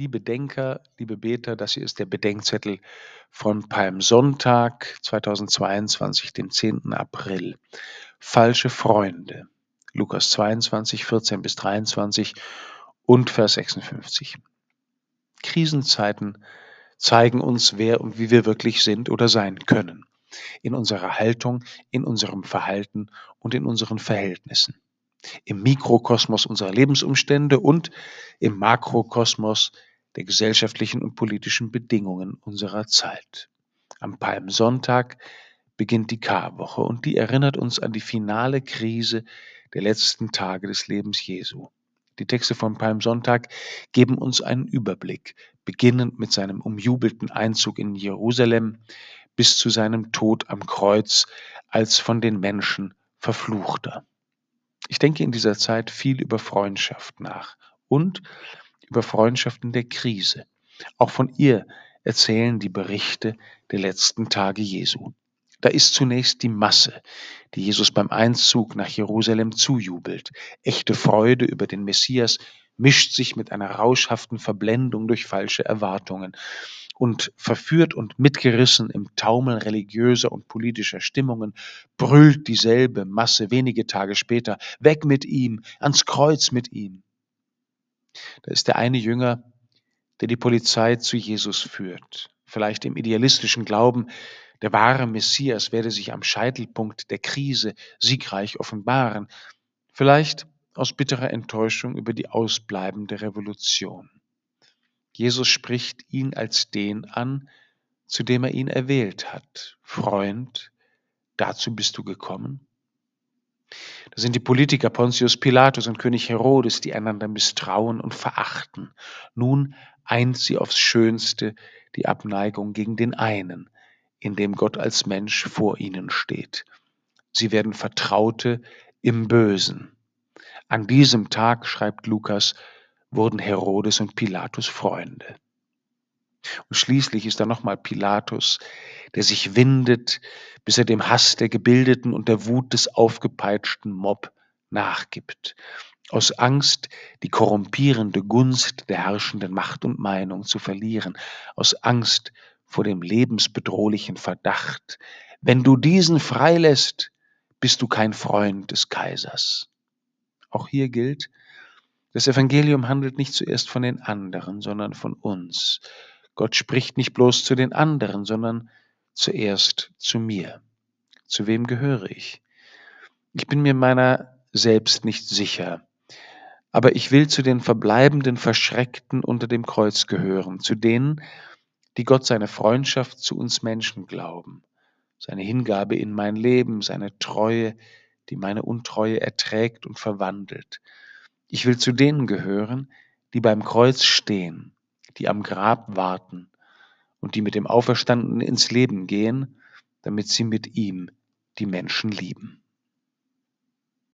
Liebe Denker, liebe Beter, das hier ist der Bedenkzettel von Palmsonntag 2022, dem 10. April. Falsche Freunde. Lukas 22, 14 bis 23 und Vers 56. Krisenzeiten zeigen uns, wer und wie wir wirklich sind oder sein können. In unserer Haltung, in unserem Verhalten und in unseren Verhältnissen im Mikrokosmos unserer Lebensumstände und im Makrokosmos der gesellschaftlichen und politischen Bedingungen unserer Zeit. Am Palmsonntag beginnt die Karwoche und die erinnert uns an die finale Krise der letzten Tage des Lebens Jesu. Die Texte vom Palmsonntag geben uns einen Überblick, beginnend mit seinem umjubelten Einzug in Jerusalem bis zu seinem Tod am Kreuz als von den Menschen Verfluchter. Ich denke in dieser Zeit viel über Freundschaft nach und über Freundschaften der Krise. Auch von ihr erzählen die Berichte der letzten Tage Jesu. Da ist zunächst die Masse, die Jesus beim Einzug nach Jerusalem zujubelt. Echte Freude über den Messias mischt sich mit einer rauschhaften Verblendung durch falsche Erwartungen und verführt und mitgerissen im Taumel religiöser und politischer Stimmungen, brüllt dieselbe Masse wenige Tage später, weg mit ihm, ans Kreuz mit ihm. Da ist der eine Jünger, der die Polizei zu Jesus führt, vielleicht im idealistischen Glauben, der wahre Messias werde sich am Scheitelpunkt der Krise siegreich offenbaren, vielleicht aus bitterer Enttäuschung über die ausbleibende Revolution. Jesus spricht ihn als den an, zu dem er ihn erwählt hat. Freund, dazu bist du gekommen? Da sind die Politiker Pontius Pilatus und König Herodes, die einander misstrauen und verachten. Nun eint sie aufs Schönste die Abneigung gegen den einen, in dem Gott als Mensch vor ihnen steht. Sie werden Vertraute im Bösen. An diesem Tag, schreibt Lukas, wurden Herodes und Pilatus Freunde. Und schließlich ist da nochmal Pilatus, der sich windet, bis er dem Hass der Gebildeten und der Wut des aufgepeitschten Mob nachgibt. Aus Angst, die korrumpierende Gunst der herrschenden Macht und Meinung zu verlieren, aus Angst vor dem lebensbedrohlichen Verdacht, wenn du diesen freilässt, bist du kein Freund des Kaisers. Auch hier gilt, das Evangelium handelt nicht zuerst von den anderen, sondern von uns. Gott spricht nicht bloß zu den anderen, sondern zuerst zu mir. Zu wem gehöre ich? Ich bin mir meiner selbst nicht sicher, aber ich will zu den verbleibenden Verschreckten unter dem Kreuz gehören, zu denen, die Gott seine Freundschaft zu uns Menschen glauben, seine Hingabe in mein Leben, seine Treue, die meine Untreue erträgt und verwandelt, ich will zu denen gehören, die beim Kreuz stehen, die am Grab warten und die mit dem Auferstandenen ins Leben gehen, damit sie mit ihm die Menschen lieben.